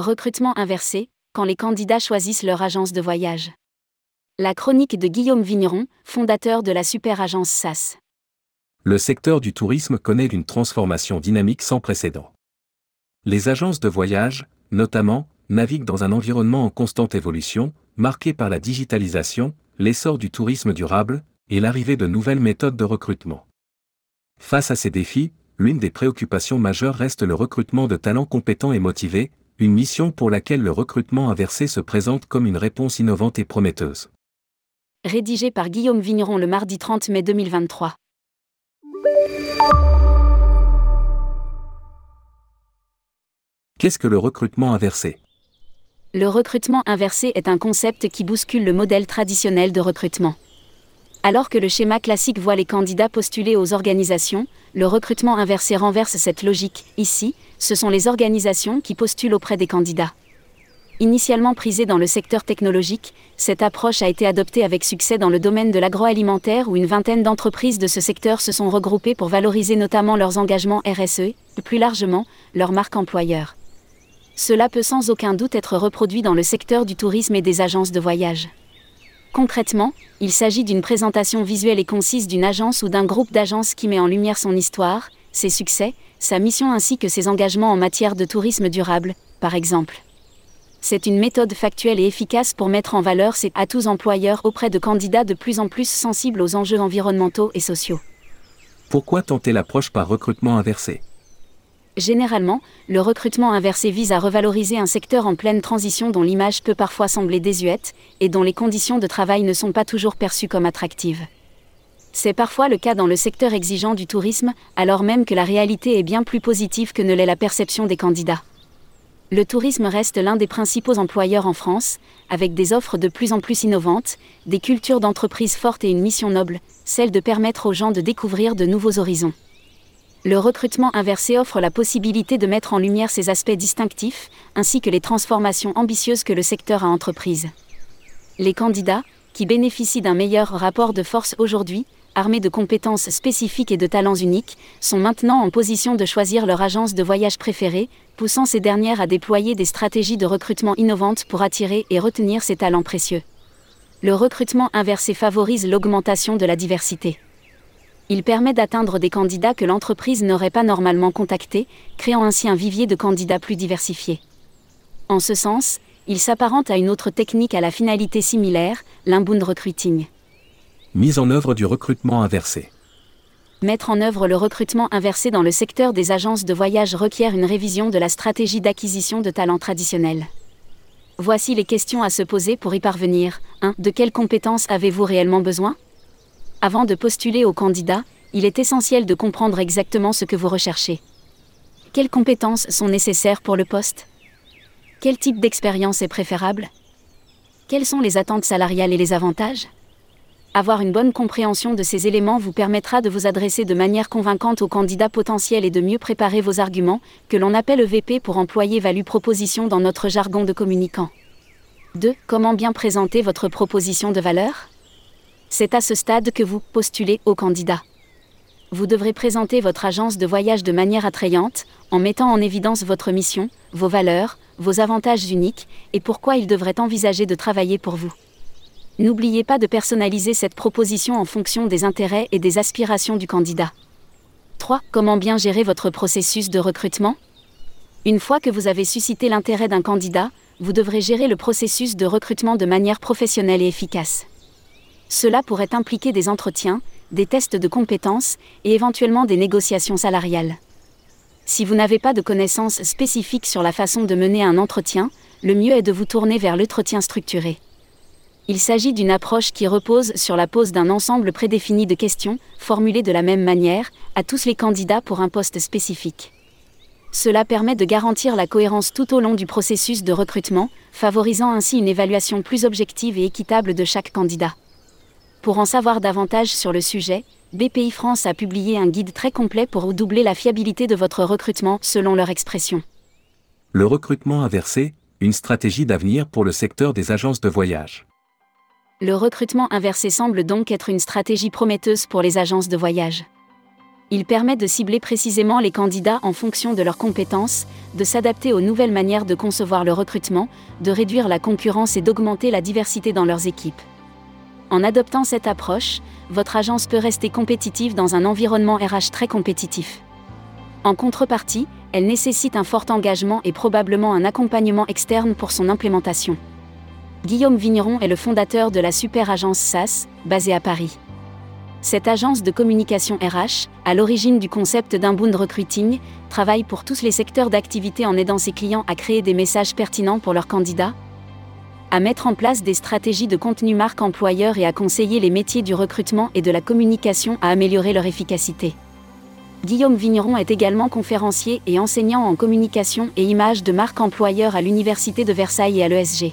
Recrutement inversé, quand les candidats choisissent leur agence de voyage. La chronique de Guillaume Vigneron, fondateur de la super agence SAS. Le secteur du tourisme connaît une transformation dynamique sans précédent. Les agences de voyage, notamment, naviguent dans un environnement en constante évolution, marqué par la digitalisation, l'essor du tourisme durable et l'arrivée de nouvelles méthodes de recrutement. Face à ces défis, l'une des préoccupations majeures reste le recrutement de talents compétents et motivés, une mission pour laquelle le recrutement inversé se présente comme une réponse innovante et prometteuse. Rédigé par Guillaume Vigneron le mardi 30 mai 2023. Qu'est-ce que le recrutement inversé? Le recrutement inversé est un concept qui bouscule le modèle traditionnel de recrutement. Alors que le schéma classique voit les candidats postuler aux organisations, le recrutement inversé renverse cette logique. Ici, ce sont les organisations qui postulent auprès des candidats. Initialement prisée dans le secteur technologique, cette approche a été adoptée avec succès dans le domaine de l'agroalimentaire où une vingtaine d'entreprises de ce secteur se sont regroupées pour valoriser notamment leurs engagements RSE et, plus largement, leur marque employeur. Cela peut sans aucun doute être reproduit dans le secteur du tourisme et des agences de voyage. Concrètement, il s'agit d'une présentation visuelle et concise d'une agence ou d'un groupe d'agences qui met en lumière son histoire, ses succès, sa mission ainsi que ses engagements en matière de tourisme durable, par exemple. C'est une méthode factuelle et efficace pour mettre en valeur ses atouts employeurs auprès de candidats de plus en plus sensibles aux enjeux environnementaux et sociaux. Pourquoi tenter l'approche par recrutement inversé? Généralement, le recrutement inversé vise à revaloriser un secteur en pleine transition dont l'image peut parfois sembler désuète, et dont les conditions de travail ne sont pas toujours perçues comme attractives. C'est parfois le cas dans le secteur exigeant du tourisme, alors même que la réalité est bien plus positive que ne l'est la perception des candidats. Le tourisme reste l'un des principaux employeurs en France, avec des offres de plus en plus innovantes, des cultures d'entreprise fortes et une mission noble, celle de permettre aux gens de découvrir de nouveaux horizons. Le recrutement inversé offre la possibilité de mettre en lumière ces aspects distinctifs, ainsi que les transformations ambitieuses que le secteur a entreprises. Les candidats, qui bénéficient d'un meilleur rapport de force aujourd'hui, armés de compétences spécifiques et de talents uniques, sont maintenant en position de choisir leur agence de voyage préférée, poussant ces dernières à déployer des stratégies de recrutement innovantes pour attirer et retenir ces talents précieux. Le recrutement inversé favorise l'augmentation de la diversité. Il permet d'atteindre des candidats que l'entreprise n'aurait pas normalement contactés, créant ainsi un vivier de candidats plus diversifié. En ce sens, il s'apparente à une autre technique à la finalité similaire, l'inbound recruiting. Mise en œuvre du recrutement inversé. Mettre en œuvre le recrutement inversé dans le secteur des agences de voyage requiert une révision de la stratégie d'acquisition de talents traditionnels. Voici les questions à se poser pour y parvenir. 1. De quelles compétences avez-vous réellement besoin? Avant de postuler au candidat, il est essentiel de comprendre exactement ce que vous recherchez. Quelles compétences sont nécessaires pour le poste? Quel type d'expérience est préférable? Quelles sont les attentes salariales et les avantages? Avoir une bonne compréhension de ces éléments vous permettra de vous adresser de manière convaincante aux candidats potentiels et de mieux préparer vos arguments, que l'on appelle EVP pour employer value proposition dans notre jargon de communicant. 2. Comment bien présenter votre proposition de valeur? C'est à ce stade que vous postulez au candidat. Vous devrez présenter votre agence de voyage de manière attrayante, en mettant en évidence votre mission, vos valeurs, vos avantages uniques, et pourquoi il devrait envisager de travailler pour vous. N'oubliez pas de personnaliser cette proposition en fonction des intérêts et des aspirations du candidat. 3. Comment bien gérer votre processus de recrutement? Une fois que vous avez suscité l'intérêt d'un candidat, vous devrez gérer le processus de recrutement de manière professionnelle et efficace. Cela pourrait impliquer des entretiens, des tests de compétences et éventuellement des négociations salariales. Si vous n'avez pas de connaissances spécifiques sur la façon de mener un entretien, le mieux est de vous tourner vers l'entretien structuré. Il s'agit d'une approche qui repose sur la pose d'un ensemble prédéfini de questions, formulées de la même manière, à tous les candidats pour un poste spécifique. Cela permet de garantir la cohérence tout au long du processus de recrutement, favorisant ainsi une évaluation plus objective et équitable de chaque candidat. Pour en savoir davantage sur le sujet, BPI France a publié un guide très complet pour doubler la fiabilité de votre recrutement selon leur expression. Le recrutement inversé, une stratégie d'avenir pour le secteur des agences de voyage. Le recrutement inversé semble donc être une stratégie prometteuse pour les agences de voyage. Il permet de cibler précisément les candidats en fonction de leurs compétences, de s'adapter aux nouvelles manières de concevoir le recrutement, de réduire la concurrence et d'augmenter la diversité dans leurs équipes. En adoptant cette approche, votre agence peut rester compétitive dans un environnement RH très compétitif. En contrepartie, elle nécessite un fort engagement et probablement un accompagnement externe pour son implémentation. Guillaume Vigneron est le fondateur de la super agence SAS, basée à Paris. Cette agence de communication RH, à l'origine du concept d'inbound recruiting, travaille pour tous les secteurs d'activité en aidant ses clients à créer des messages pertinents pour leurs candidats, à mettre en place des stratégies de contenu marque employeur et à conseiller les métiers du recrutement et de la communication à améliorer leur efficacité. Guillaume Vigneron est également conférencier et enseignant en communication et images de marque employeur à l'Université de Versailles et à l'ESG.